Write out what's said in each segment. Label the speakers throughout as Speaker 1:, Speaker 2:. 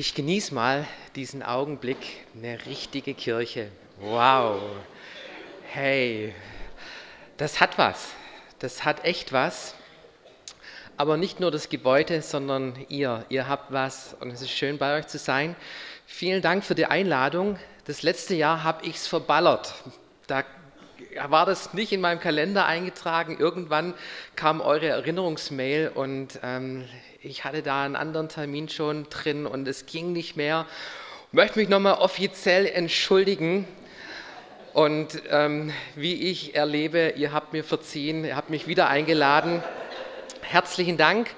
Speaker 1: Ich genieße mal diesen Augenblick, eine richtige Kirche. Wow. Hey, das hat was. Das hat echt was. Aber nicht nur das Gebäude, sondern ihr. Ihr habt was und es ist schön bei euch zu sein. Vielen Dank für die Einladung. Das letzte Jahr habe ich es verballert. Da war das nicht in meinem Kalender eingetragen. Irgendwann kam eure Erinnerungsmail und ähm, ich hatte da einen anderen Termin schon drin und es ging nicht mehr. Ich möchte mich nochmal offiziell entschuldigen. Und ähm, wie ich erlebe, ihr habt mir verziehen, ihr habt mich wieder eingeladen. Herzlichen Dank.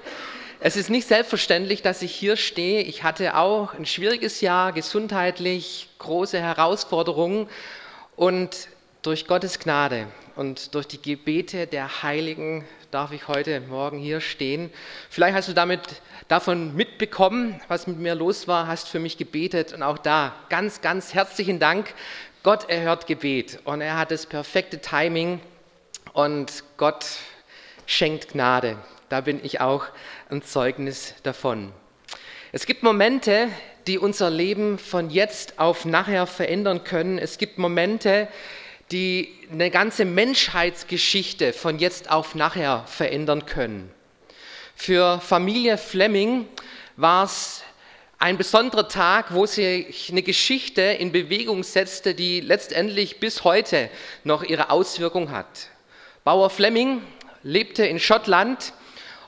Speaker 1: Es ist nicht selbstverständlich, dass ich hier stehe. Ich hatte auch ein schwieriges Jahr, gesundheitlich, große Herausforderungen. Und durch Gottes Gnade und durch die Gebete der Heiligen darf ich heute Morgen hier stehen. Vielleicht hast du damit davon mitbekommen, was mit mir los war, hast für mich gebetet und auch da ganz, ganz herzlichen Dank. Gott erhört Gebet und er hat das perfekte Timing und Gott schenkt Gnade. Da bin ich auch ein Zeugnis davon. Es gibt Momente, die unser Leben von jetzt auf nachher verändern können. Es gibt Momente, die eine ganze Menschheitsgeschichte von jetzt auf nachher verändern können. Für Familie Fleming war es ein besonderer Tag, wo sich eine Geschichte in Bewegung setzte, die letztendlich bis heute noch ihre Auswirkung hat. Bauer Fleming lebte in Schottland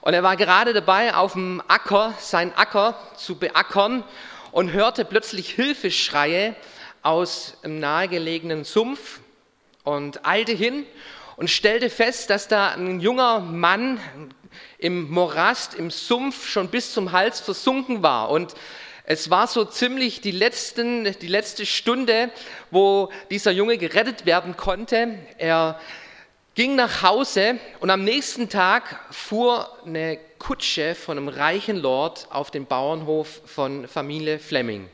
Speaker 1: und er war gerade dabei, auf dem Acker, seinen Acker zu beackern und hörte plötzlich Hilfeschreie aus einem nahegelegenen Sumpf und eilte hin und stellte fest, dass da ein junger Mann im Morast, im Sumpf schon bis zum Hals versunken war. Und es war so ziemlich die, letzten, die letzte Stunde, wo dieser Junge gerettet werden konnte. Er ging nach Hause und am nächsten Tag fuhr eine Kutsche von einem reichen Lord auf den Bauernhof von Familie Fleming.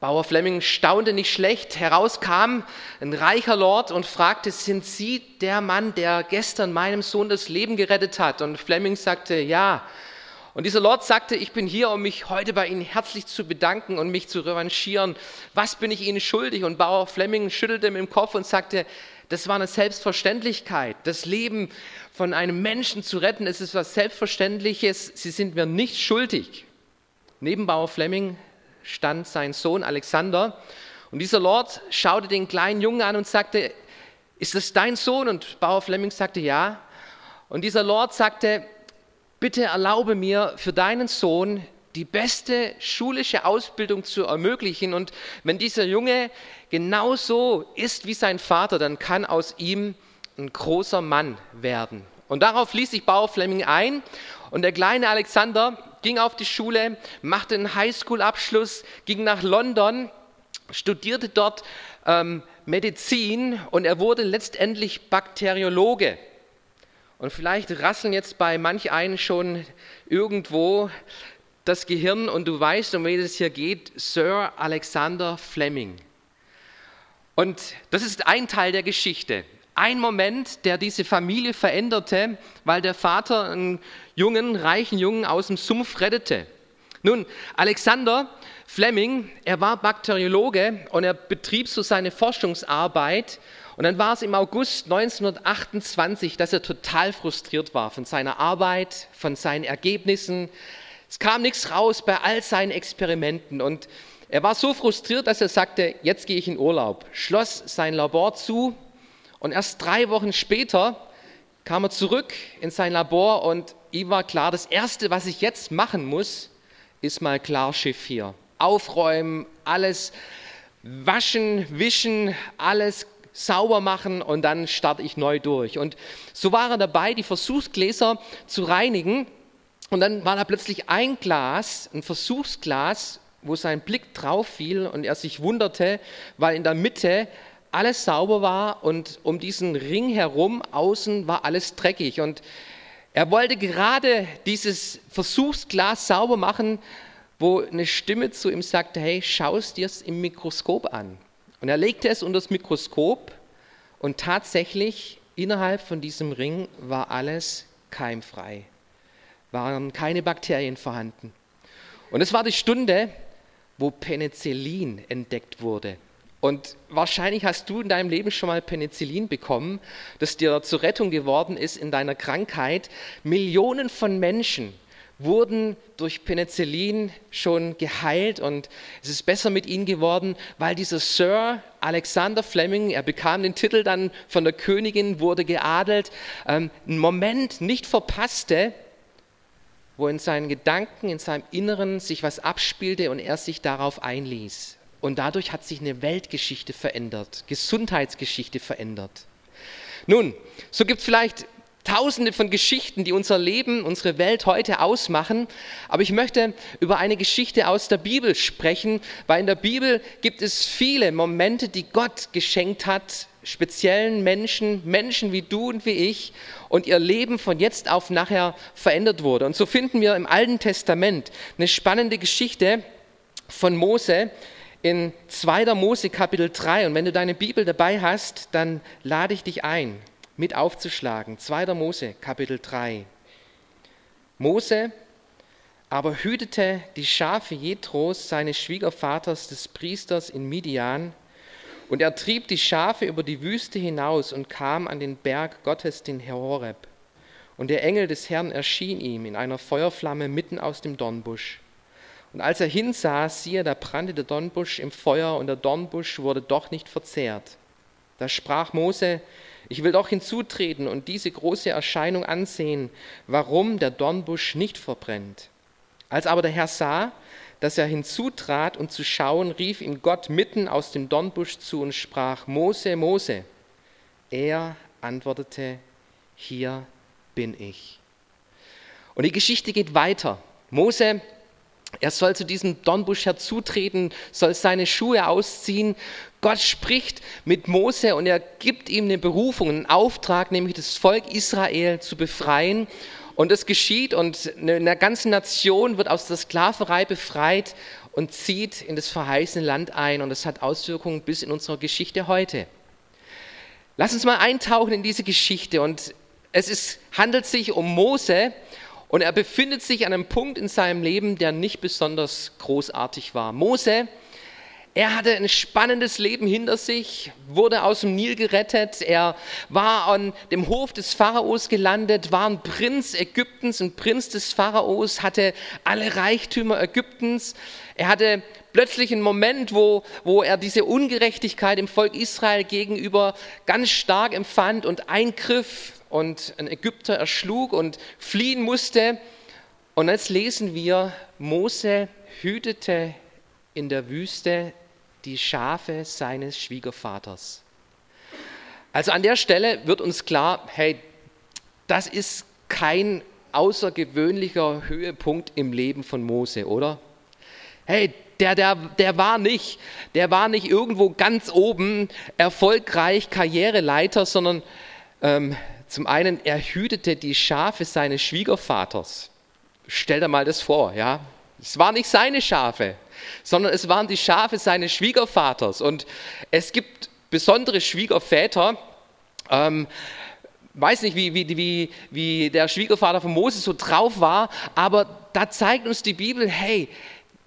Speaker 1: Bauer Fleming staunte nicht schlecht. Herauskam ein reicher Lord und fragte, sind Sie der Mann, der gestern meinem Sohn das Leben gerettet hat? Und Fleming sagte, ja. Und dieser Lord sagte, ich bin hier, um mich heute bei Ihnen herzlich zu bedanken und mich zu revanchieren. Was bin ich Ihnen schuldig? Und Bauer Fleming schüttelte mit dem Kopf und sagte, das war eine Selbstverständlichkeit. Das Leben von einem Menschen zu retten, es ist was Selbstverständliches. Sie sind mir nicht schuldig. Neben Bauer Fleming stand sein Sohn Alexander. Und dieser Lord schaute den kleinen Jungen an und sagte, ist das dein Sohn? Und Bauer Fleming sagte, ja. Und dieser Lord sagte, bitte erlaube mir für deinen Sohn die beste schulische Ausbildung zu ermöglichen. Und wenn dieser Junge genauso ist wie sein Vater, dann kann aus ihm ein großer Mann werden. Und darauf ließ sich Bauer Fleming ein. Und der kleine Alexander ging auf die Schule, machte einen Highschool-Abschluss, ging nach London, studierte dort ähm, Medizin und er wurde letztendlich Bakteriologe. Und vielleicht rasseln jetzt bei manch einen schon irgendwo das Gehirn und du weißt, um wen es hier geht, Sir Alexander Fleming. Und das ist ein Teil der Geschichte ein Moment, der diese Familie veränderte, weil der Vater einen jungen, reichen Jungen aus dem Sumpf rettete. Nun, Alexander Fleming, er war Bakteriologe und er betrieb so seine Forschungsarbeit. Und dann war es im August 1928, dass er total frustriert war von seiner Arbeit, von seinen Ergebnissen. Es kam nichts raus bei all seinen Experimenten. Und er war so frustriert, dass er sagte, jetzt gehe ich in Urlaub, schloss sein Labor zu und erst drei Wochen später kam er zurück in sein Labor und ihm war klar, das Erste, was ich jetzt machen muss, ist mal Klarschiff hier. Aufräumen, alles waschen, wischen, alles sauber machen und dann starte ich neu durch. Und so war er dabei, die Versuchsgläser zu reinigen. Und dann war da plötzlich ein Glas, ein Versuchsglas, wo sein Blick drauf fiel und er sich wunderte, weil in der Mitte alles sauber war und um diesen Ring herum außen war alles dreckig. Und er wollte gerade dieses Versuchsglas sauber machen, wo eine Stimme zu ihm sagte, hey, schau es dir im Mikroskop an. Und er legte es unter das Mikroskop und tatsächlich innerhalb von diesem Ring war alles keimfrei, waren keine Bakterien vorhanden. Und es war die Stunde, wo Penicillin entdeckt wurde. Und wahrscheinlich hast du in deinem Leben schon mal Penicillin bekommen, das dir zur Rettung geworden ist in deiner Krankheit. Millionen von Menschen wurden durch Penicillin schon geheilt und es ist besser mit ihnen geworden, weil dieser Sir Alexander Fleming, er bekam den Titel dann von der Königin, wurde geadelt, ähm, einen Moment nicht verpasste, wo in seinen Gedanken, in seinem Inneren sich was abspielte und er sich darauf einließ. Und dadurch hat sich eine Weltgeschichte verändert, Gesundheitsgeschichte verändert. Nun, so gibt es vielleicht tausende von Geschichten, die unser Leben, unsere Welt heute ausmachen. Aber ich möchte über eine Geschichte aus der Bibel sprechen, weil in der Bibel gibt es viele Momente, die Gott geschenkt hat, speziellen Menschen, Menschen wie du und wie ich, und ihr Leben von jetzt auf nachher verändert wurde. Und so finden wir im Alten Testament eine spannende Geschichte von Mose, in 2. Mose Kapitel 3. Und wenn du deine Bibel dabei hast, dann lade ich dich ein, mit aufzuschlagen. 2. Mose Kapitel 3. Mose aber hütete die Schafe Jethros, seines Schwiegervaters, des Priesters in Midian, und er trieb die Schafe über die Wüste hinaus und kam an den Berg Gottes, den Horeb. Und der Engel des Herrn erschien ihm in einer Feuerflamme mitten aus dem Dornbusch. Und als er hinsah, siehe, da brannte der Dornbusch im Feuer und der Dornbusch wurde doch nicht verzehrt. Da sprach Mose, ich will doch hinzutreten und diese große Erscheinung ansehen, warum der Dornbusch nicht verbrennt. Als aber der Herr sah, dass er hinzutrat und zu schauen, rief ihm Gott mitten aus dem Dornbusch zu und sprach, Mose, Mose. Er antwortete, hier bin ich. Und die Geschichte geht weiter. Mose er soll zu diesem Dornbusch herzutreten, soll seine Schuhe ausziehen. Gott spricht mit Mose und er gibt ihm eine Berufung, einen Auftrag, nämlich das Volk Israel zu befreien. Und es geschieht und eine ganze Nation wird aus der Sklaverei befreit und zieht in das verheißene Land ein. Und das hat Auswirkungen bis in unsere Geschichte heute. Lass uns mal eintauchen in diese Geschichte. Und es ist, handelt sich um Mose und er befindet sich an einem Punkt in seinem Leben, der nicht besonders großartig war. Mose, er hatte ein spannendes Leben hinter sich, wurde aus dem Nil gerettet, er war an dem Hof des Pharaos gelandet, war ein Prinz Ägyptens, ein Prinz des Pharaos, hatte alle Reichtümer Ägyptens. Er hatte plötzlich einen Moment, wo, wo er diese Ungerechtigkeit im Volk Israel gegenüber ganz stark empfand und eingriff und ein Ägypter erschlug und fliehen musste. Und jetzt lesen wir, Mose hütete in der Wüste die Schafe seines Schwiegervaters. Also an der Stelle wird uns klar, hey, das ist kein außergewöhnlicher Höhepunkt im Leben von Mose, oder? Hey, der, der, der war nicht, der war nicht irgendwo ganz oben erfolgreich Karriereleiter, sondern ähm, zum einen, er hütete die Schafe seines Schwiegervaters. Stell dir mal das vor, ja. Es waren nicht seine Schafe, sondern es waren die Schafe seines Schwiegervaters. Und es gibt besondere Schwiegerväter. Ähm, weiß nicht, wie, wie, wie, wie der Schwiegervater von Moses so drauf war, aber da zeigt uns die Bibel, hey,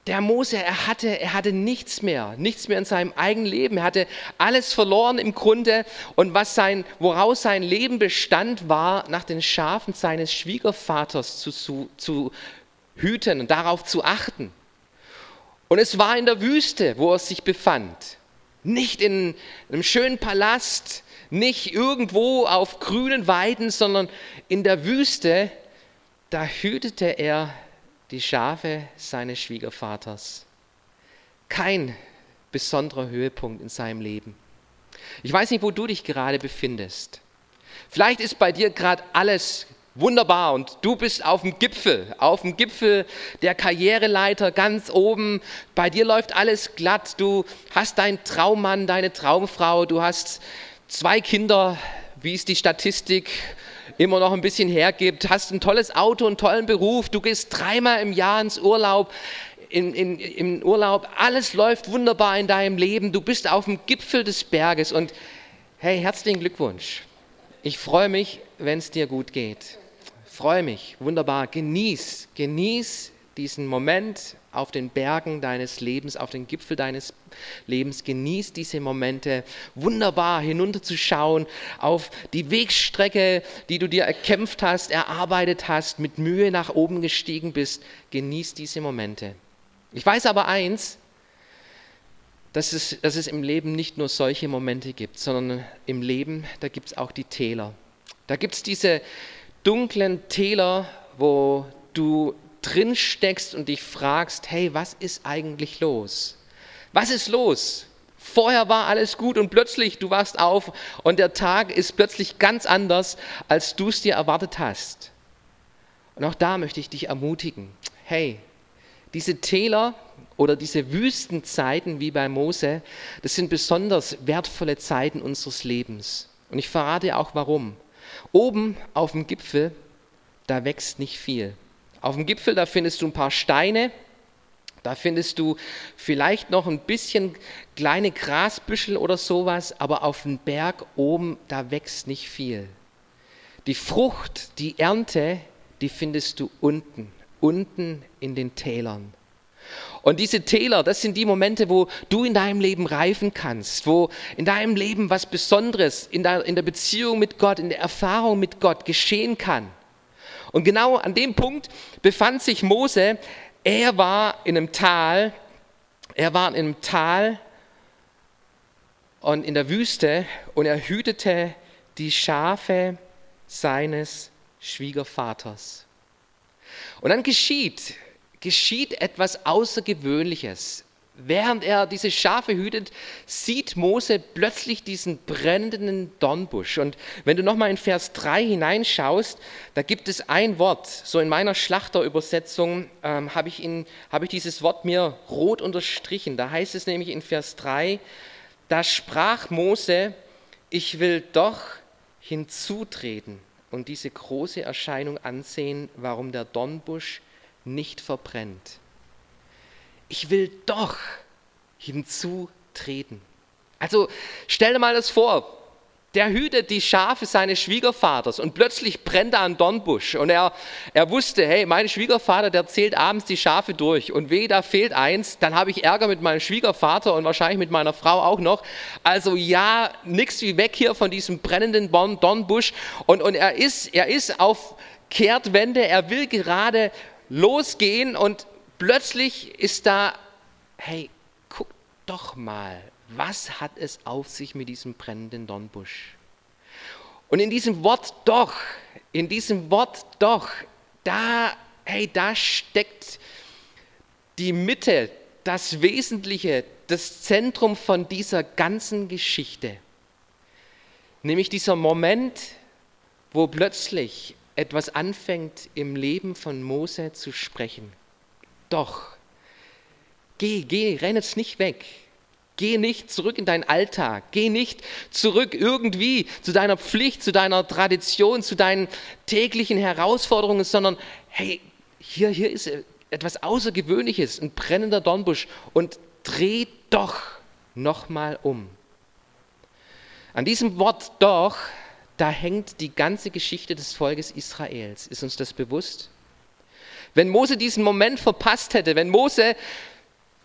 Speaker 1: der Mose, er hatte, er hatte nichts mehr, nichts mehr in seinem eigenen Leben. Er hatte alles verloren im Grunde und was sein, woraus sein Leben bestand, war, nach den Schafen seines Schwiegervaters zu, zu, zu hüten und darauf zu achten. Und es war in der Wüste, wo er sich befand. Nicht in einem schönen Palast, nicht irgendwo auf grünen Weiden, sondern in der Wüste, da hütete er die Schafe seines Schwiegervaters. Kein besonderer Höhepunkt in seinem Leben. Ich weiß nicht, wo du dich gerade befindest. Vielleicht ist bei dir gerade alles wunderbar und du bist auf dem Gipfel, auf dem Gipfel der Karriereleiter ganz oben. Bei dir läuft alles glatt. Du hast deinen Traummann, deine Traumfrau, du hast zwei Kinder, wie ist die Statistik? Immer noch ein bisschen hergibt, hast ein tolles Auto, einen tollen Beruf, du gehst dreimal im Jahr ins Urlaub, in, in, im Urlaub, alles läuft wunderbar in deinem Leben, du bist auf dem Gipfel des Berges und hey, herzlichen Glückwunsch. Ich freue mich, wenn es dir gut geht. Freue mich, wunderbar, genieß, genieß diesen Moment auf den Bergen deines Lebens, auf den Gipfel deines Lebens. Genieß diese Momente, wunderbar hinunterzuschauen auf die Wegstrecke, die du dir erkämpft hast, erarbeitet hast, mit Mühe nach oben gestiegen bist. Genieß diese Momente. Ich weiß aber eins, dass es, dass es im Leben nicht nur solche Momente gibt, sondern im Leben, da gibt es auch die Täler. Da gibt es diese dunklen Täler, wo du drin steckst und dich fragst, hey, was ist eigentlich los? Was ist los? Vorher war alles gut und plötzlich du wachst auf und der Tag ist plötzlich ganz anders, als du es dir erwartet hast. Und auch da möchte ich dich ermutigen. Hey, diese Täler oder diese Wüstenzeiten wie bei Mose, das sind besonders wertvolle Zeiten unseres Lebens. Und ich verrate auch warum. Oben auf dem Gipfel, da wächst nicht viel. Auf dem Gipfel, da findest du ein paar Steine, da findest du vielleicht noch ein bisschen kleine Grasbüschel oder sowas, aber auf dem Berg oben, da wächst nicht viel. Die Frucht, die Ernte, die findest du unten, unten in den Tälern. Und diese Täler, das sind die Momente, wo du in deinem Leben reifen kannst, wo in deinem Leben was Besonderes in der, in der Beziehung mit Gott, in der Erfahrung mit Gott geschehen kann. Und genau an dem Punkt befand sich Mose. Er war in einem Tal, er war in einem Tal und in der Wüste und er hütete die Schafe seines Schwiegervaters. Und dann geschieht, geschieht etwas Außergewöhnliches. Während er diese Schafe hütet, sieht Mose plötzlich diesen brennenden Dornbusch. Und wenn du nochmal in Vers 3 hineinschaust, da gibt es ein Wort. So in meiner Schlachterübersetzung ähm, habe ich, hab ich dieses Wort mir rot unterstrichen. Da heißt es nämlich in Vers 3, da sprach Mose, ich will doch hinzutreten und diese große Erscheinung ansehen, warum der Dornbusch nicht verbrennt ich will doch hinzutreten. Also stell dir mal das vor, der hütet die Schafe seines Schwiegervaters und plötzlich brennt da ein Dornbusch. Und er, er wusste, hey, mein Schwiegervater, der zählt abends die Schafe durch. Und weh, da fehlt eins, dann habe ich Ärger mit meinem Schwiegervater und wahrscheinlich mit meiner Frau auch noch. Also ja, nichts wie weg hier von diesem brennenden Dornbusch. Und, und er, ist, er ist auf Kehrtwende, er will gerade losgehen und plötzlich ist da, hey, guck doch mal, was hat es auf sich mit diesem brennenden Dornbusch? Und in diesem Wort doch, in diesem Wort doch, da, hey, da steckt die Mitte, das Wesentliche, das Zentrum von dieser ganzen Geschichte. Nämlich dieser Moment, wo plötzlich etwas anfängt im Leben von Mose zu sprechen doch. Geh, geh, renn jetzt nicht weg. Geh nicht zurück in deinen Alltag. Geh nicht zurück irgendwie zu deiner Pflicht, zu deiner Tradition, zu deinen täglichen Herausforderungen, sondern hey, hier, hier ist etwas Außergewöhnliches, ein brennender Dornbusch und dreh doch nochmal um. An diesem Wort doch, da hängt die ganze Geschichte des Volkes Israels. Ist uns das bewusst? Wenn Mose diesen Moment verpasst hätte, wenn Mose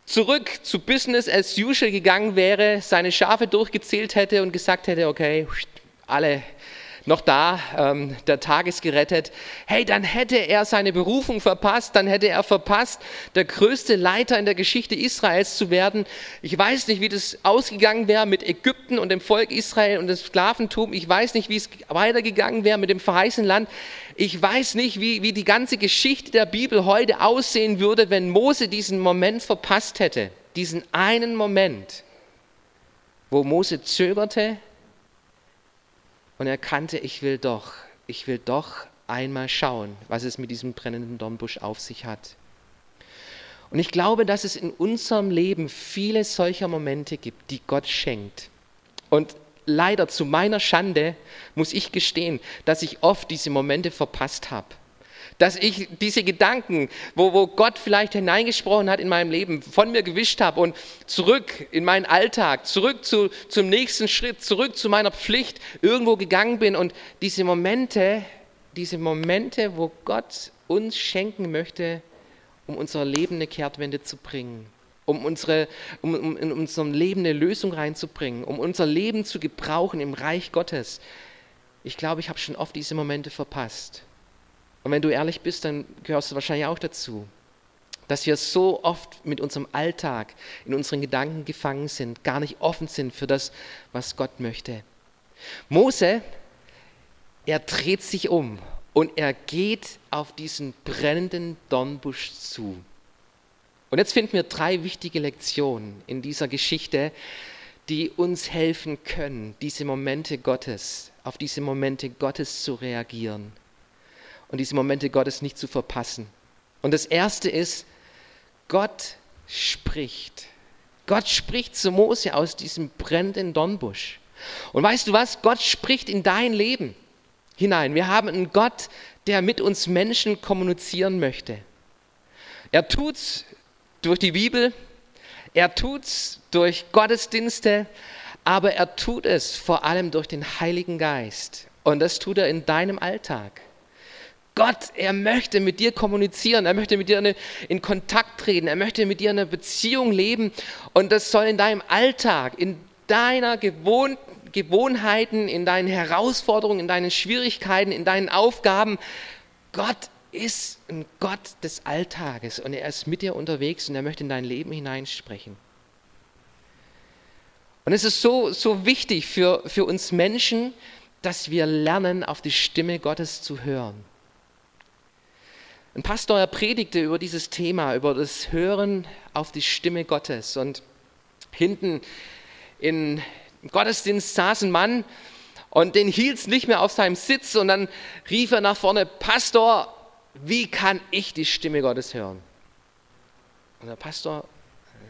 Speaker 1: zurück zu Business as usual gegangen wäre, seine Schafe durchgezählt hätte und gesagt hätte, okay, alle noch da, ähm, der Tag ist gerettet. Hey, dann hätte er seine Berufung verpasst, dann hätte er verpasst, der größte Leiter in der Geschichte Israels zu werden. Ich weiß nicht, wie das ausgegangen wäre mit Ägypten und dem Volk Israel und dem Sklaventum. Ich weiß nicht, wie es weitergegangen wäre mit dem verheißenen Land. Ich weiß nicht, wie, wie die ganze Geschichte der Bibel heute aussehen würde, wenn Mose diesen Moment verpasst hätte. Diesen einen Moment, wo Mose zögerte, und er kannte, ich will doch, ich will doch einmal schauen, was es mit diesem brennenden Dornbusch auf sich hat. Und ich glaube, dass es in unserem Leben viele solcher Momente gibt, die Gott schenkt. Und leider zu meiner Schande muss ich gestehen, dass ich oft diese Momente verpasst habe dass ich diese Gedanken, wo, wo Gott vielleicht hineingesprochen hat in meinem Leben, von mir gewischt habe und zurück in meinen Alltag, zurück zu, zum nächsten Schritt, zurück zu meiner Pflicht irgendwo gegangen bin und diese Momente, diese Momente, wo Gott uns schenken möchte, um unser Leben eine Kehrtwende zu bringen, um, unsere, um, um in unserem Leben eine Lösung reinzubringen, um unser Leben zu gebrauchen im Reich Gottes. Ich glaube, ich habe schon oft diese Momente verpasst. Und wenn du ehrlich bist, dann gehörst du wahrscheinlich auch dazu, dass wir so oft mit unserem Alltag in unseren Gedanken gefangen sind, gar nicht offen sind für das, was Gott möchte. Mose, er dreht sich um und er geht auf diesen brennenden Dornbusch zu. Und jetzt finden wir drei wichtige Lektionen in dieser Geschichte, die uns helfen können, diese Momente Gottes, auf diese Momente Gottes zu reagieren und diese Momente Gottes nicht zu verpassen. Und das erste ist, Gott spricht. Gott spricht zu Mose aus diesem brennenden Dornbusch. Und weißt du was? Gott spricht in dein Leben hinein. Wir haben einen Gott, der mit uns Menschen kommunizieren möchte. Er tut's durch die Bibel, er tut's durch Gottesdienste, aber er tut es vor allem durch den Heiligen Geist. Und das tut er in deinem Alltag. Gott, er möchte mit dir kommunizieren, er möchte mit dir in Kontakt treten, er möchte mit dir eine Beziehung leben und das soll in deinem Alltag, in deiner Gewohn Gewohnheiten, in deinen Herausforderungen, in deinen Schwierigkeiten, in deinen Aufgaben. Gott ist ein Gott des Alltages und er ist mit dir unterwegs und er möchte in dein Leben hineinsprechen. Und es ist so, so wichtig für, für uns Menschen, dass wir lernen, auf die Stimme Gottes zu hören. Ein Pastor, er predigte über dieses Thema, über das Hören auf die Stimme Gottes. Und hinten im Gottesdienst saß ein Mann und den hielt es nicht mehr auf seinem Sitz und dann rief er nach vorne, Pastor, wie kann ich die Stimme Gottes hören? Und der Pastor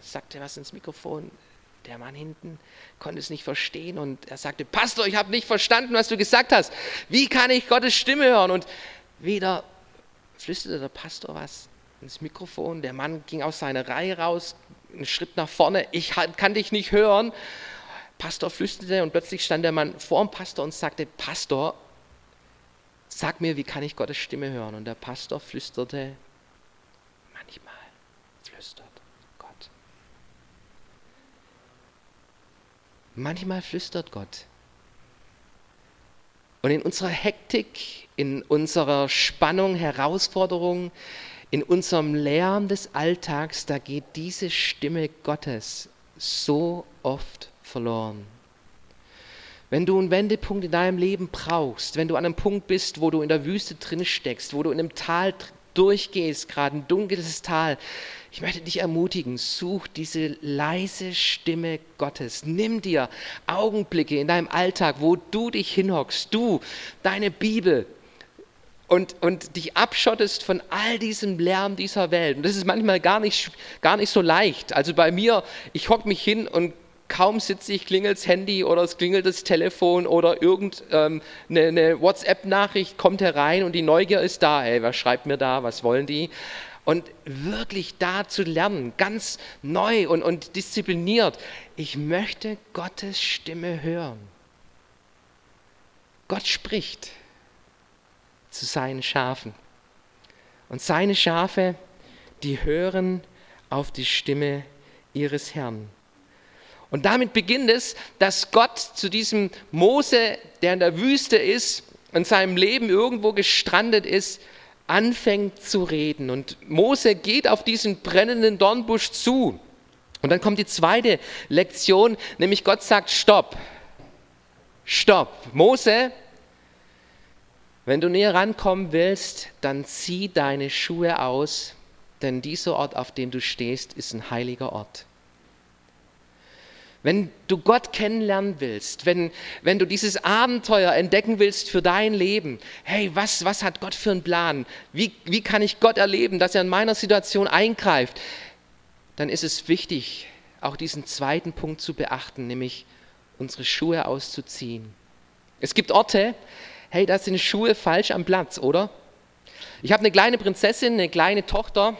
Speaker 1: sagte was ins Mikrofon. Der Mann hinten konnte es nicht verstehen und er sagte, Pastor, ich habe nicht verstanden, was du gesagt hast. Wie kann ich Gottes Stimme hören? Und wieder flüsterte der Pastor was ins Mikrofon. Der Mann ging aus seiner Reihe raus, einen Schritt nach vorne. Ich kann dich nicht hören. Pastor flüsterte und plötzlich stand der Mann vor dem Pastor und sagte: Pastor, sag mir, wie kann ich Gottes Stimme hören? Und der Pastor flüsterte: Manchmal flüstert Gott. Manchmal flüstert Gott. Und in unserer Hektik, in unserer Spannung, Herausforderung, in unserem Lärm des Alltags, da geht diese Stimme Gottes so oft verloren. Wenn du einen Wendepunkt in deinem Leben brauchst, wenn du an einem Punkt bist, wo du in der Wüste drin steckst, wo du in einem Tal durchgehst, gerade ein dunkles Tal, ich möchte dich ermutigen, such diese leise Stimme Gottes. Nimm dir Augenblicke in deinem Alltag, wo du dich hinhockst, du, deine Bibel, und, und dich abschottest von all diesem Lärm dieser Welt. Und das ist manchmal gar nicht, gar nicht so leicht. Also bei mir, ich hocke mich hin und kaum sitze ich, klingelt das Handy oder es klingelt das Telefon oder irgendeine ähm, WhatsApp-Nachricht kommt herein und die Neugier ist da. Ey, was schreibt mir da? Was wollen die? Und wirklich da zu lernen, ganz neu und, und diszipliniert. Ich möchte Gottes Stimme hören. Gott spricht zu seinen Schafen. Und seine Schafe, die hören auf die Stimme ihres Herrn. Und damit beginnt es, dass Gott zu diesem Mose, der in der Wüste ist, in seinem Leben irgendwo gestrandet ist, anfängt zu reden. Und Mose geht auf diesen brennenden Dornbusch zu. Und dann kommt die zweite Lektion, nämlich Gott sagt, stopp, stopp. Mose, wenn du näher rankommen willst, dann zieh deine Schuhe aus, denn dieser Ort, auf dem du stehst, ist ein heiliger Ort. Wenn du Gott kennenlernen willst, wenn, wenn du dieses Abenteuer entdecken willst für dein Leben, hey, was, was hat Gott für einen Plan? Wie, wie kann ich Gott erleben, dass er in meiner Situation eingreift? Dann ist es wichtig, auch diesen zweiten Punkt zu beachten, nämlich unsere Schuhe auszuziehen. Es gibt Orte, hey, da sind Schuhe falsch am Platz, oder? Ich habe eine kleine Prinzessin, eine kleine Tochter,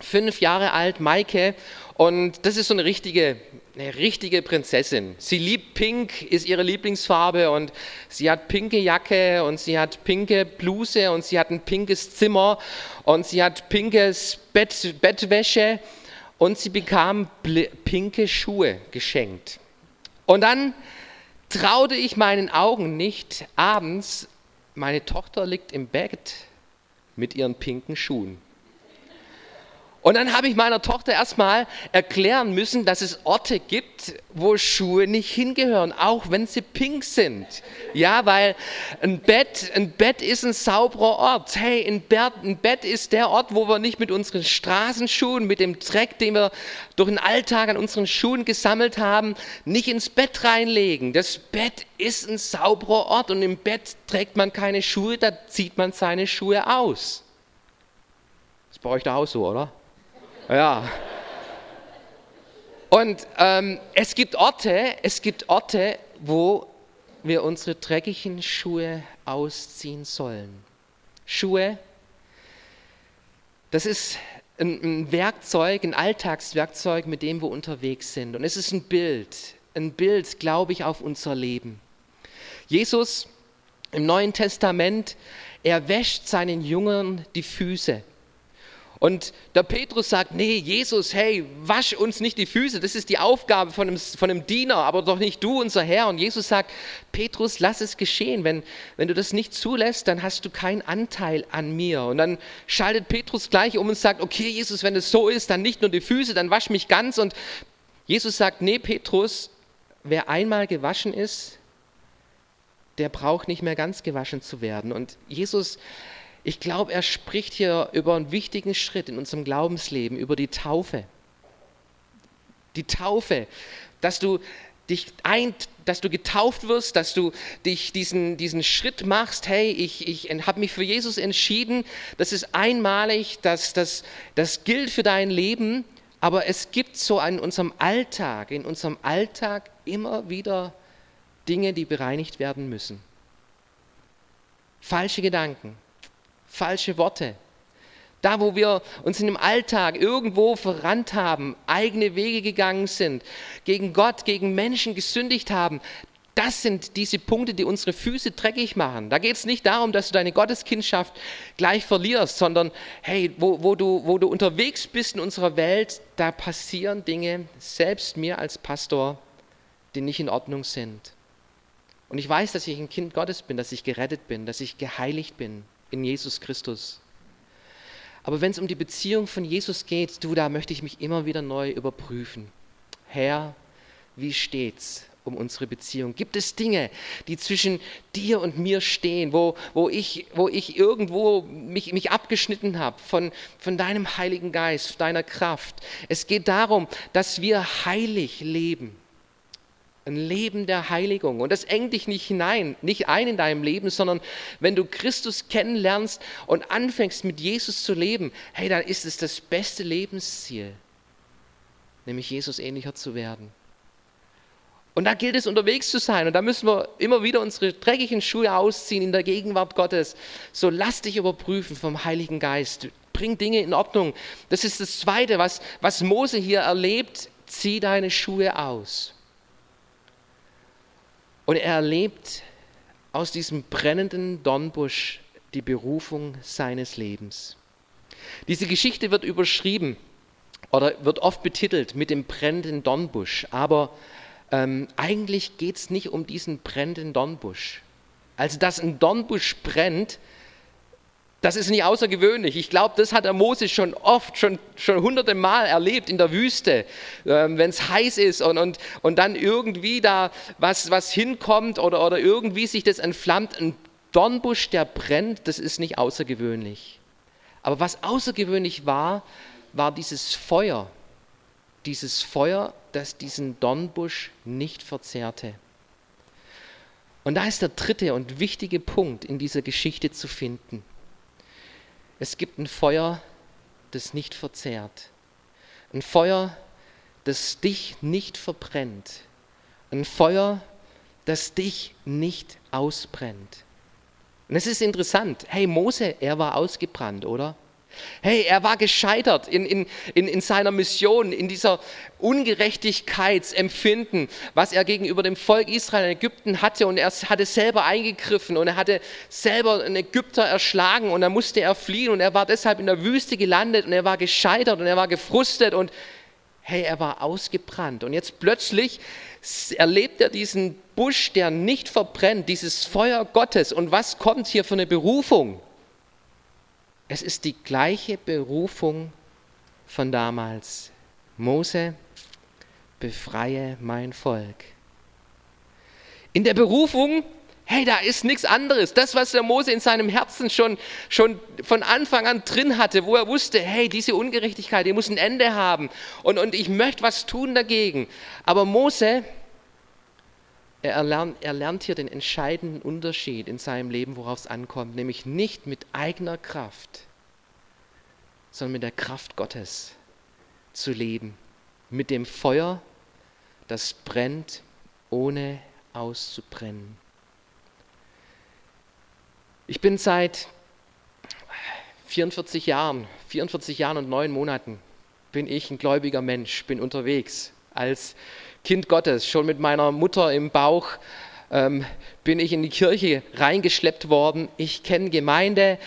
Speaker 1: fünf Jahre alt, Maike, und das ist so eine richtige, eine richtige Prinzessin. Sie liebt Pink, ist ihre Lieblingsfarbe und sie hat pinke Jacke und sie hat pinke Bluse und sie hat ein pinkes Zimmer und sie hat pinkes Bett, Bettwäsche und sie bekam pinke Schuhe geschenkt. Und dann traute ich meinen Augen nicht. Abends, meine Tochter liegt im Bett mit ihren pinken Schuhen. Und dann habe ich meiner Tochter erstmal erklären müssen, dass es Orte gibt, wo Schuhe nicht hingehören, auch wenn sie pink sind. Ja, weil ein Bett, ein Bett ist ein sauberer Ort. Hey, ein Bett, ein Bett ist der Ort, wo wir nicht mit unseren Straßenschuhen, mit dem Dreck, den wir durch den Alltag an unseren Schuhen gesammelt haben, nicht ins Bett reinlegen. Das Bett ist ein sauberer Ort und im Bett trägt man keine Schuhe, da zieht man seine Schuhe aus. Das ist bei euch da auch so, oder? Ja. Und ähm, es gibt Orte, es gibt Orte, wo wir unsere dreckigen Schuhe ausziehen sollen. Schuhe, das ist ein, Werkzeug, ein Alltagswerkzeug, mit dem wir unterwegs sind. Und es ist ein Bild, ein Bild, glaube ich, auf unser Leben. Jesus im Neuen Testament, er wäscht seinen Jüngern die Füße. Und der Petrus sagt, nee, Jesus, hey, wasch uns nicht die Füße, das ist die Aufgabe von einem, von einem Diener, aber doch nicht du, unser Herr. Und Jesus sagt, Petrus, lass es geschehen. Wenn, wenn du das nicht zulässt, dann hast du keinen Anteil an mir. Und dann schaltet Petrus gleich um und sagt, okay, Jesus, wenn es so ist, dann nicht nur die Füße, dann wasch mich ganz. Und Jesus sagt, nee, Petrus, wer einmal gewaschen ist, der braucht nicht mehr ganz gewaschen zu werden. Und Jesus ich glaube, er spricht hier über einen wichtigen Schritt in unserem Glaubensleben, über die Taufe. Die Taufe, dass du dich ein, dass du getauft wirst, dass du dich diesen, diesen Schritt machst, hey, ich, ich habe mich für Jesus entschieden, das ist einmalig, das, das, das gilt für dein Leben, aber es gibt so in unserem Alltag, in unserem Alltag immer wieder Dinge, die bereinigt werden müssen. Falsche Gedanken, falsche Worte. Da, wo wir uns in dem Alltag irgendwo verrannt haben, eigene Wege gegangen sind, gegen Gott, gegen Menschen gesündigt haben, das sind diese Punkte, die unsere Füße dreckig machen. Da geht es nicht darum, dass du deine Gotteskindschaft gleich verlierst, sondern hey, wo, wo, du, wo du unterwegs bist in unserer Welt, da passieren Dinge, selbst mir als Pastor, die nicht in Ordnung sind. Und ich weiß, dass ich ein Kind Gottes bin, dass ich gerettet bin, dass ich geheiligt bin in Jesus Christus. Aber wenn es um die Beziehung von Jesus geht, du, da möchte ich mich immer wieder neu überprüfen. Herr, wie steht's um unsere Beziehung? Gibt es Dinge, die zwischen dir und mir stehen, wo, wo, ich, wo ich irgendwo mich, mich abgeschnitten habe von, von deinem Heiligen Geist, deiner Kraft? Es geht darum, dass wir heilig leben ein Leben der Heiligung. Und das engt dich nicht hinein, nicht ein in deinem Leben, sondern wenn du Christus kennenlernst und anfängst mit Jesus zu leben, hey, dann ist es das beste Lebensziel, nämlich Jesus ähnlicher zu werden. Und da gilt es unterwegs zu sein und da müssen wir immer wieder unsere dreckigen Schuhe ausziehen in der Gegenwart Gottes. So lass dich überprüfen vom Heiligen Geist. Bring Dinge in Ordnung. Das ist das Zweite, was, was Mose hier erlebt. Zieh deine Schuhe aus. Und er erlebt aus diesem brennenden Dornbusch die Berufung seines Lebens. Diese Geschichte wird überschrieben oder wird oft betitelt mit dem brennenden Dornbusch, aber ähm, eigentlich geht es nicht um diesen brennenden Dornbusch. Also, dass ein Dornbusch brennt, das ist nicht außergewöhnlich. Ich glaube, das hat der Mose schon oft, schon, schon hunderte Mal erlebt in der Wüste, ähm, wenn es heiß ist und, und, und dann irgendwie da was, was hinkommt oder, oder irgendwie sich das entflammt. Ein Dornbusch, der brennt, das ist nicht außergewöhnlich. Aber was außergewöhnlich war, war dieses Feuer. Dieses Feuer, das diesen Dornbusch nicht verzehrte. Und da ist der dritte und wichtige Punkt in dieser Geschichte zu finden. Es gibt ein Feuer, das nicht verzehrt. Ein Feuer, das dich nicht verbrennt. Ein Feuer, das dich nicht ausbrennt. Und es ist interessant. Hey, Mose, er war ausgebrannt, oder? Hey, er war gescheitert in, in, in, in seiner Mission, in dieser Ungerechtigkeitsempfinden, was er gegenüber dem Volk Israel in Ägypten hatte. Und er hatte selber eingegriffen und er hatte selber einen Ägypter erschlagen und dann musste er fliehen und er war deshalb in der Wüste gelandet und er war gescheitert und er war gefrustet und hey, er war ausgebrannt. Und jetzt plötzlich erlebt er diesen Busch, der nicht verbrennt, dieses Feuer Gottes. Und was kommt hier für eine Berufung? Es ist die gleiche Berufung von damals. Mose, befreie mein Volk. In der Berufung, hey, da ist nichts anderes. Das, was der Mose in seinem Herzen schon, schon von Anfang an drin hatte, wo er wusste, hey, diese Ungerechtigkeit, die muss ein Ende haben. Und, und ich möchte was tun dagegen. Aber Mose, er lernt, er lernt hier den entscheidenden Unterschied in seinem Leben, worauf es ankommt, nämlich nicht mit eigener Kraft, sondern mit der Kraft Gottes zu leben, mit dem Feuer, das brennt, ohne auszubrennen. Ich bin seit 44 Jahren, 44 Jahren und neun Monaten bin ich ein gläubiger Mensch, bin unterwegs als Kind Gottes, schon mit meiner Mutter im Bauch ähm, bin ich in die Kirche reingeschleppt worden. Ich kenne Gemeinde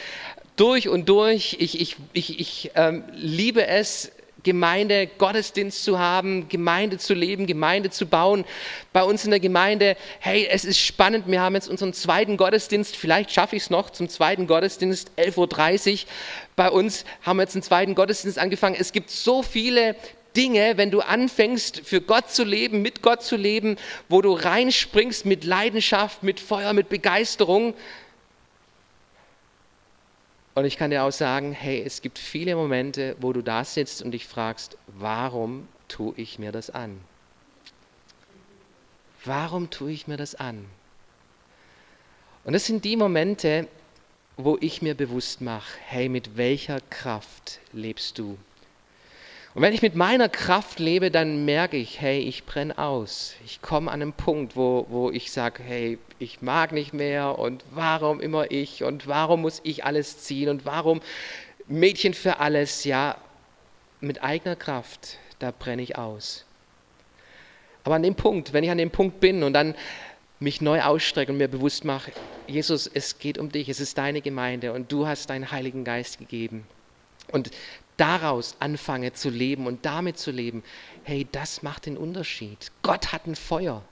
Speaker 1: durch und durch. Ich, ich, ich, ich ähm, liebe es, Gemeinde, Gottesdienst zu haben, Gemeinde zu leben, Gemeinde zu bauen. Bei uns in der Gemeinde, hey, es ist spannend, wir haben jetzt unseren zweiten Gottesdienst, vielleicht schaffe ich es noch zum zweiten Gottesdienst, 11.30 Uhr. Bei uns haben wir jetzt einen zweiten Gottesdienst angefangen. Es gibt so viele Dinge, wenn du anfängst, für Gott zu leben, mit Gott zu leben, wo du reinspringst mit Leidenschaft, mit Feuer, mit Begeisterung. Und ich kann dir auch sagen, hey, es gibt viele Momente, wo du da sitzt und dich fragst, warum tue ich mir das an? Warum tue ich mir das an? Und das sind die Momente, wo ich mir bewusst mache, hey, mit welcher Kraft lebst du? Und wenn ich mit meiner Kraft lebe, dann merke ich, hey, ich brenne aus. Ich komme an einen Punkt, wo, wo ich sage, hey, ich mag nicht mehr und warum immer ich und warum muss ich alles ziehen und warum Mädchen für alles, ja, mit eigener Kraft, da brenne ich aus. Aber an dem Punkt, wenn ich an dem Punkt bin und dann mich neu ausstrecke und mir bewusst mache, Jesus, es geht um dich, es ist deine Gemeinde und du hast deinen Heiligen Geist gegeben. Und daraus anfange zu leben und damit zu leben, hey, das macht den Unterschied. Gott hat ein Feuer.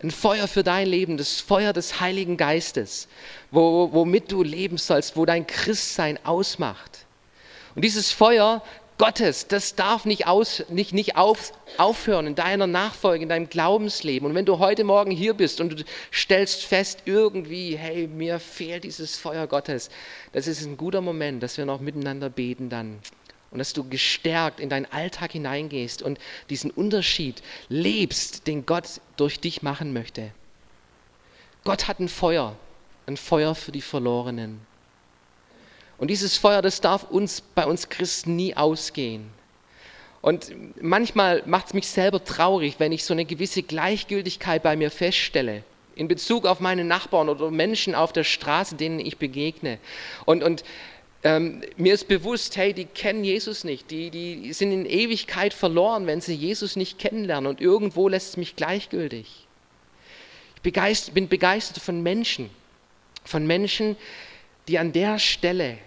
Speaker 1: Ein Feuer für dein Leben, das Feuer des Heiligen Geistes, wo, womit du leben sollst, wo dein Christsein ausmacht. Und dieses Feuer Gottes, das darf nicht, aus, nicht, nicht auf, aufhören in deiner Nachfolge, in deinem Glaubensleben. Und wenn du heute Morgen hier bist und du stellst fest, irgendwie, hey, mir fehlt dieses Feuer Gottes, das ist ein guter Moment, dass wir noch miteinander beten dann. Und dass du gestärkt in deinen Alltag hineingehst und diesen Unterschied lebst, den Gott durch dich machen möchte. Gott hat ein Feuer, ein Feuer für die Verlorenen. Und dieses Feuer, das darf uns bei uns Christen nie ausgehen. Und manchmal macht es mich selber traurig, wenn ich so eine gewisse Gleichgültigkeit bei mir feststelle in Bezug auf meine Nachbarn oder Menschen auf der Straße, denen ich begegne. Und, und ähm, mir ist bewusst, hey, die kennen Jesus nicht, die, die sind in Ewigkeit verloren, wenn sie Jesus nicht kennenlernen. Und irgendwo lässt es mich gleichgültig. Ich begeistert, bin begeistert von Menschen, von Menschen, die an der Stelle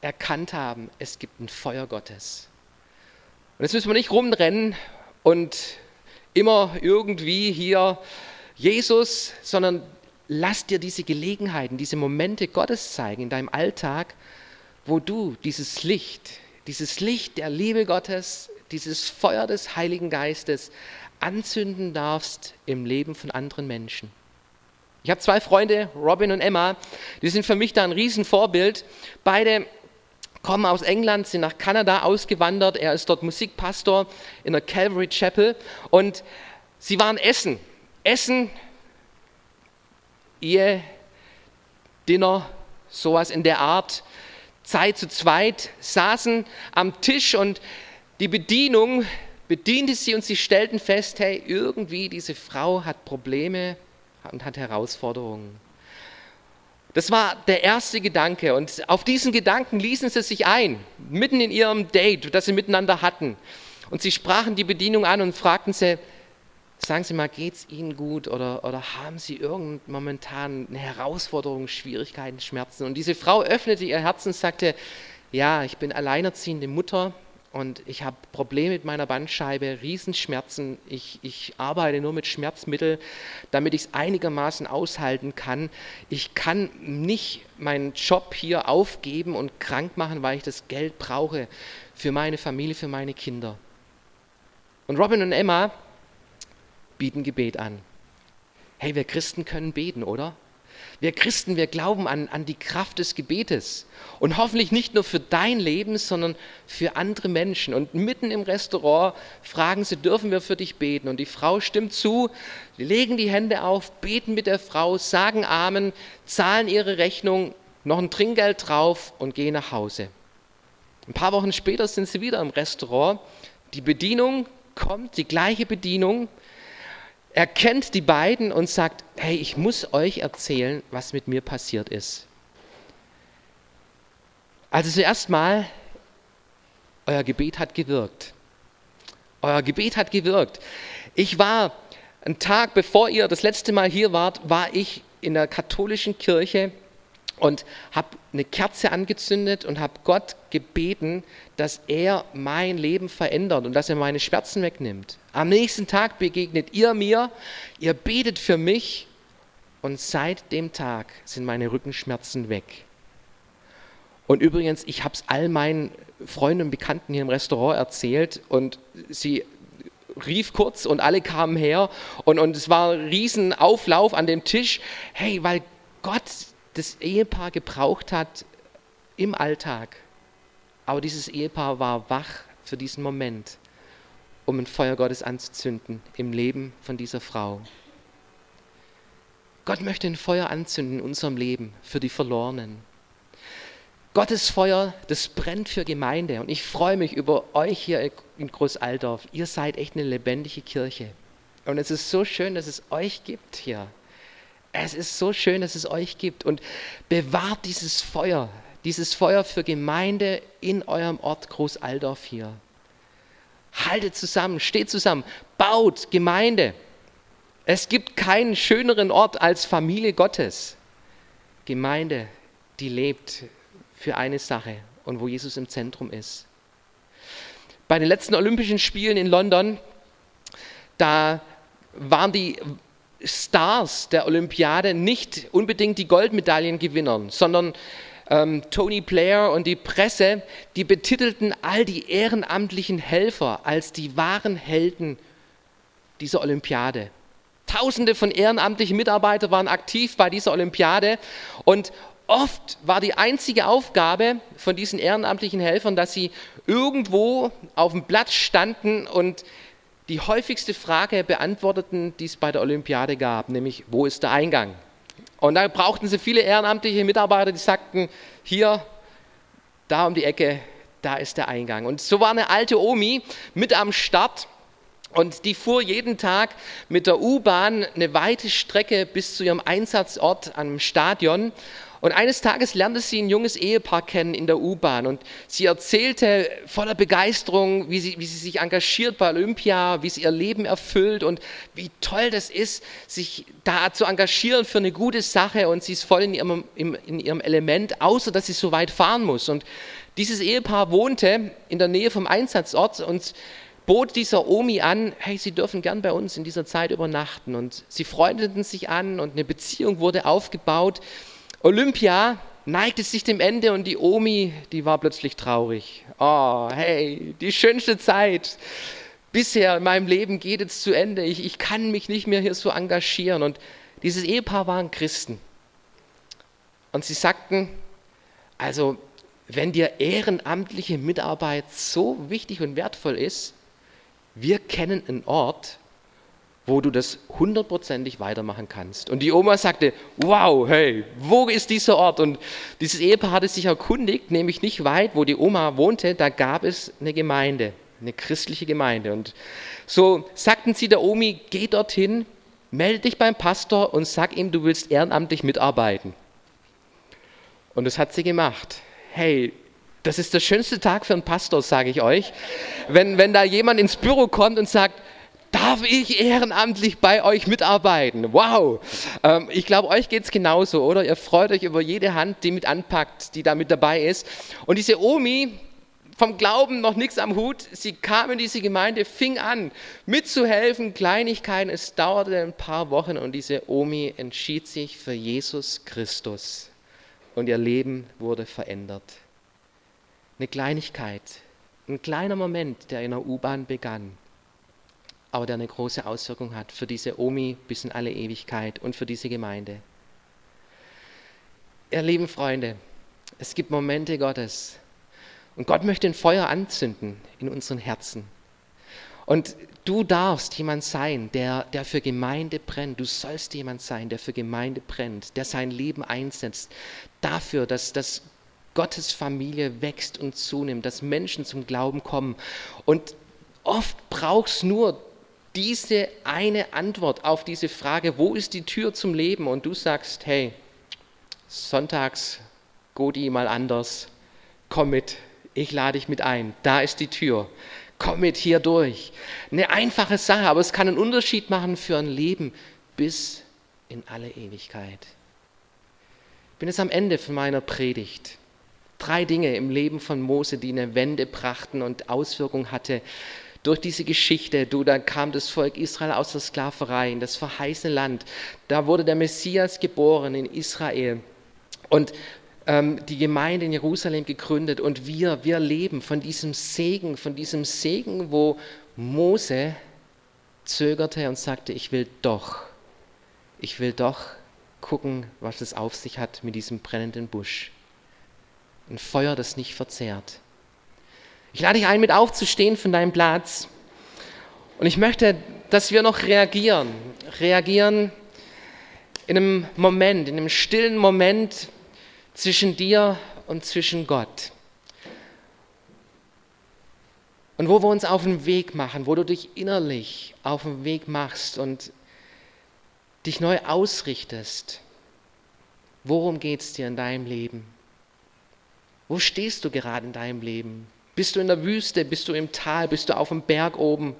Speaker 1: erkannt haben, es gibt ein Feuer Gottes. Und jetzt müssen wir nicht rumrennen und immer irgendwie hier Jesus, sondern lass dir diese Gelegenheiten, diese Momente Gottes zeigen in deinem Alltag, wo du dieses Licht, dieses Licht der Liebe Gottes, dieses Feuer des Heiligen Geistes anzünden darfst im Leben von anderen Menschen. Ich habe zwei Freunde, Robin und Emma, die sind für mich da ein Riesenvorbild. Beide kommen aus England, sind nach Kanada ausgewandert. Er ist dort Musikpastor in der Calvary Chapel und sie waren essen. Essen, Ehe, Dinner, sowas in der Art. Zeit zu zweit, saßen am Tisch und die Bedienung bediente sie und sie stellten fest, hey, irgendwie diese Frau hat Probleme und hat Herausforderungen. Das war der erste Gedanke und auf diesen Gedanken ließen sie sich ein, mitten in ihrem Date, das sie miteinander hatten. Und sie sprachen die Bedienung an und fragten sie, sagen Sie mal, geht es Ihnen gut oder, oder haben Sie irgend momentan eine Herausforderung, Schwierigkeiten, Schmerzen? Und diese Frau öffnete ihr Herz und sagte, ja, ich bin alleinerziehende Mutter und ich habe Probleme mit meiner Bandscheibe, Riesenschmerzen. Ich, ich arbeite nur mit Schmerzmitteln, damit ich es einigermaßen aushalten kann. Ich kann nicht meinen Job hier aufgeben und krank machen, weil ich das Geld brauche für meine Familie, für meine Kinder. Und Robin und Emma bieten Gebet an. Hey, wir Christen können beten, oder? Wir Christen, wir glauben an, an die Kraft des Gebetes. Und hoffentlich nicht nur für dein Leben, sondern für andere Menschen. Und mitten im Restaurant fragen sie, dürfen wir für dich beten? Und die Frau stimmt zu, legen die Hände auf, beten mit der Frau, sagen Amen, zahlen ihre Rechnung, noch ein Trinkgeld drauf und gehen nach Hause. Ein paar Wochen später sind sie wieder im Restaurant. Die Bedienung kommt, die gleiche Bedienung, erkennt die beiden und sagt, hey, ich muss euch erzählen, was mit mir passiert ist. Also zuerst mal, euer Gebet hat gewirkt. Euer Gebet hat gewirkt. Ich war, einen Tag bevor ihr das letzte Mal hier wart, war ich in der katholischen Kirche und habe eine Kerze angezündet und habe Gott gebeten, dass er mein Leben verändert und dass er meine Schmerzen wegnimmt. Am nächsten Tag begegnet ihr mir, ihr betet für mich und seit dem Tag sind meine Rückenschmerzen weg. Und übrigens, ich habe es all meinen Freunden und Bekannten hier im Restaurant erzählt und sie rief kurz und alle kamen her und, und es war ein Riesenauflauf an dem Tisch. Hey, weil Gott das Ehepaar gebraucht hat im Alltag. Aber dieses Ehepaar war wach für diesen Moment, um ein Feuer Gottes anzuzünden im Leben von dieser Frau. Gott möchte ein Feuer anzünden in unserem Leben für die Verlorenen. Gottes Feuer, das brennt für Gemeinde. Und ich freue mich über euch hier in Großaldorf. Ihr seid echt eine lebendige Kirche. Und es ist so schön, dass es euch gibt hier. Es ist so schön, dass es euch gibt und bewahrt dieses Feuer, dieses Feuer für Gemeinde in eurem Ort Großaldorf hier. Haltet zusammen, steht zusammen, baut Gemeinde. Es gibt keinen schöneren Ort als Familie Gottes. Gemeinde, die lebt für eine Sache und wo Jesus im Zentrum ist. Bei den letzten Olympischen Spielen in London, da waren die Stars der Olympiade nicht unbedingt die Goldmedaillengewinner, sondern ähm, Tony Blair und die Presse, die betitelten all die ehrenamtlichen Helfer als die wahren Helden dieser Olympiade. Tausende von ehrenamtlichen Mitarbeitern waren aktiv bei dieser Olympiade und oft war die einzige Aufgabe von diesen ehrenamtlichen Helfern, dass sie irgendwo auf dem Platz standen und die häufigste Frage beantworteten, die es bei der Olympiade gab, nämlich wo ist der Eingang? Und da brauchten sie viele ehrenamtliche Mitarbeiter, die sagten, hier, da um die Ecke, da ist der Eingang. Und so war eine alte Omi mit am Start und die fuhr jeden Tag mit der U-Bahn eine weite Strecke bis zu ihrem Einsatzort am Stadion. Und eines Tages lernte sie ein junges Ehepaar kennen in der U-Bahn. Und sie erzählte voller Begeisterung, wie sie, wie sie sich engagiert bei Olympia, wie sie ihr Leben erfüllt und wie toll das ist, sich da zu engagieren für eine gute Sache. Und sie ist voll in ihrem, in ihrem Element, außer dass sie so weit fahren muss. Und dieses Ehepaar wohnte in der Nähe vom Einsatzort. Und bot dieser Omi an, hey, Sie dürfen gern bei uns in dieser Zeit übernachten. Und sie freundeten sich an und eine Beziehung wurde aufgebaut. Olympia neigte sich dem Ende und die Omi, die war plötzlich traurig. Oh, hey, die schönste Zeit bisher in meinem Leben geht jetzt zu Ende. Ich, ich kann mich nicht mehr hier so engagieren. Und dieses Ehepaar waren Christen. Und sie sagten, also wenn dir ehrenamtliche Mitarbeit so wichtig und wertvoll ist, wir kennen einen Ort, wo du das hundertprozentig weitermachen kannst. Und die Oma sagte, wow, hey, wo ist dieser Ort? Und dieses Ehepaar hatte sich erkundigt, nämlich nicht weit, wo die Oma wohnte, da gab es eine Gemeinde, eine christliche Gemeinde. Und so sagten sie der Omi, geh dorthin, melde dich beim Pastor und sag ihm, du willst ehrenamtlich mitarbeiten. Und das hat sie gemacht. Hey, das ist der schönste Tag für einen Pastor, sage ich euch. Wenn, wenn da jemand ins Büro kommt und sagt, darf ich ehrenamtlich bei euch mitarbeiten? Wow! Ähm, ich glaube, euch geht es genauso, oder? Ihr freut euch über jede Hand, die mit anpackt, die da mit dabei ist. Und diese Omi, vom Glauben noch nichts am Hut. Sie kam in diese Gemeinde, fing an mitzuhelfen, Kleinigkeiten. Es dauerte ein paar Wochen und diese Omi entschied sich für Jesus Christus und ihr Leben wurde verändert. Eine Kleinigkeit, ein kleiner Moment, der in der U-Bahn begann, aber der eine große Auswirkung hat für diese Omi bis in alle Ewigkeit und für diese Gemeinde. Ihr lieben Freunde, es gibt Momente Gottes, und Gott möchte ein Feuer anzünden in unseren Herzen. Und du darfst jemand sein, der, der für Gemeinde brennt. Du sollst jemand sein, der für Gemeinde brennt, der sein Leben einsetzt dafür, dass, dass Gottes Familie wächst und zunimmt, dass Menschen zum Glauben kommen. Und oft brauchst nur diese eine Antwort auf diese Frage, wo ist die Tür zum Leben? Und du sagst, hey, sonntags, Godi mal anders, komm mit, ich lade dich mit ein, da ist die Tür, komm mit hier durch. Eine einfache Sache, aber es kann einen Unterschied machen für ein Leben bis in alle Ewigkeit. Ich bin jetzt am Ende von meiner Predigt. Drei Dinge im Leben von Mose, die eine Wende brachten und Auswirkungen hatte. Durch diese Geschichte, du, da kam das Volk Israel aus der Sklaverei in das verheißene Land. Da wurde der Messias geboren in Israel. Und ähm, die Gemeinde in Jerusalem gegründet und wir, wir leben von diesem Segen, von diesem Segen, wo Mose zögerte und sagte, ich will doch, ich will doch gucken, was es auf sich hat mit diesem brennenden Busch. Ein Feuer, das nicht verzehrt. Ich lade dich ein, mit aufzustehen von deinem Platz. Und ich möchte, dass wir noch reagieren. Reagieren in einem Moment, in einem stillen Moment, zwischen dir und zwischen Gott. Und wo wir uns auf den Weg machen, wo du dich innerlich auf den Weg machst und dich neu ausrichtest. Worum geht es dir in deinem Leben? Wo stehst du gerade in deinem Leben? Bist du in der Wüste? Bist du im Tal? Bist du auf dem Berg oben?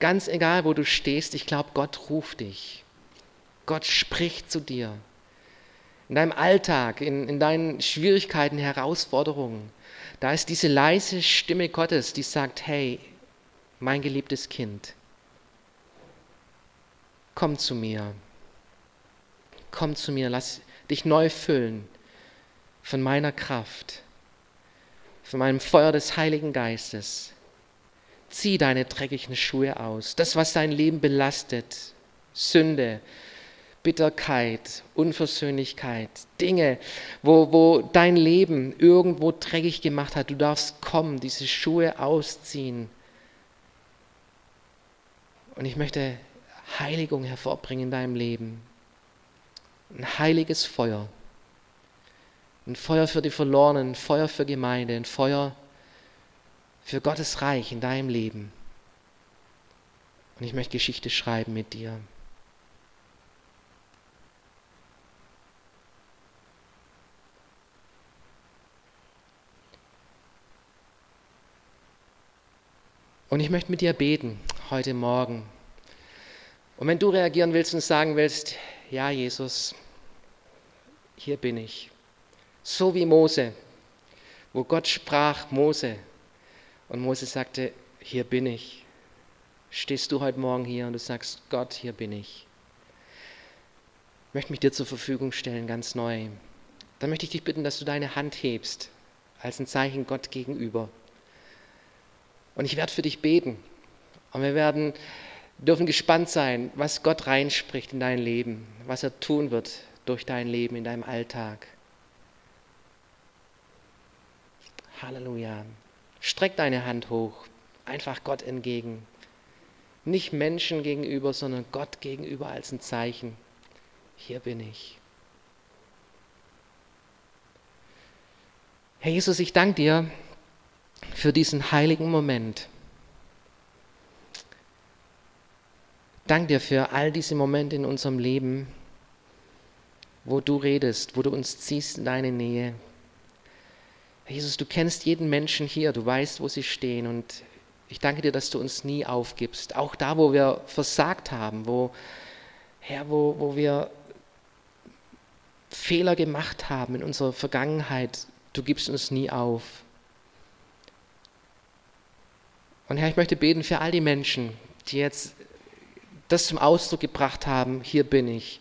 Speaker 1: Ganz egal, wo du stehst, ich glaube, Gott ruft dich. Gott spricht zu dir in deinem Alltag, in, in deinen Schwierigkeiten, Herausforderungen, da ist diese leise Stimme Gottes, die sagt, hey, mein geliebtes Kind, komm zu mir, komm zu mir, lass dich neu füllen von meiner Kraft, von meinem Feuer des Heiligen Geistes. Zieh deine dreckigen Schuhe aus, das, was dein Leben belastet, Sünde, Bitterkeit, Unversöhnlichkeit, Dinge, wo, wo dein Leben irgendwo dreckig gemacht hat. Du darfst kommen, diese Schuhe ausziehen. Und ich möchte Heiligung hervorbringen in deinem Leben. Ein heiliges Feuer. Ein Feuer für die Verlorenen, ein Feuer für Gemeinde, ein Feuer für Gottes Reich in deinem Leben. Und ich möchte Geschichte schreiben mit dir. Und ich möchte mit dir beten heute Morgen. Und wenn du reagieren willst und sagen willst, ja Jesus, hier bin ich. So wie Mose, wo Gott sprach, Mose. Und Mose sagte, hier bin ich. Stehst du heute Morgen hier und du sagst, Gott, hier bin ich. Ich möchte mich dir zur Verfügung stellen, ganz neu. Dann möchte ich dich bitten, dass du deine Hand hebst, als ein Zeichen Gott gegenüber. Und ich werde für dich beten. Und wir werden, dürfen gespannt sein, was Gott reinspricht in dein Leben, was er tun wird durch dein Leben, in deinem Alltag. Halleluja. Streck deine Hand hoch, einfach Gott entgegen. Nicht Menschen gegenüber, sondern Gott gegenüber als ein Zeichen. Hier bin ich. Herr Jesus, ich danke dir für diesen heiligen Moment. Dank dir für all diese Momente in unserem Leben, wo du redest, wo du uns ziehst in deine Nähe. Jesus, du kennst jeden Menschen hier, du weißt, wo sie stehen und ich danke dir, dass du uns nie aufgibst, auch da, wo wir versagt haben, wo, Herr, wo, wo wir Fehler gemacht haben in unserer Vergangenheit, du gibst uns nie auf. Und Herr, ich möchte beten für all die Menschen, die jetzt das zum Ausdruck gebracht haben, hier bin ich.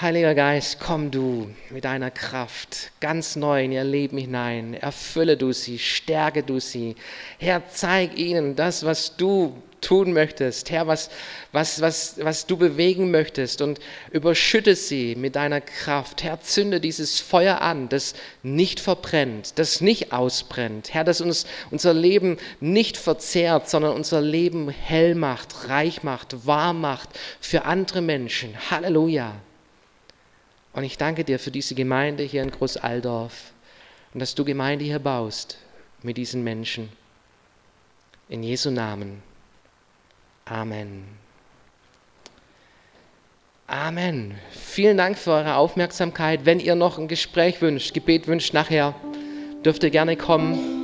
Speaker 1: Heiliger Geist, komm du mit deiner Kraft ganz neu in ihr Leben hinein. Erfülle du sie, stärke du sie. Herr, zeig ihnen das, was du tun möchtest. Herr, was, was, was, was du bewegen möchtest und überschütte sie mit deiner Kraft. Herr, zünde dieses Feuer an, das nicht verbrennt, das nicht ausbrennt. Herr, das uns unser Leben nicht verzehrt, sondern unser Leben hell macht, reich macht, warm macht für andere Menschen. Halleluja. Und ich danke dir für diese Gemeinde hier in Großaldorf und dass du Gemeinde hier baust mit diesen Menschen. In Jesu Namen. Amen. Amen. Vielen Dank für eure Aufmerksamkeit. Wenn ihr noch ein Gespräch wünscht, Gebet wünscht nachher, dürft ihr gerne kommen.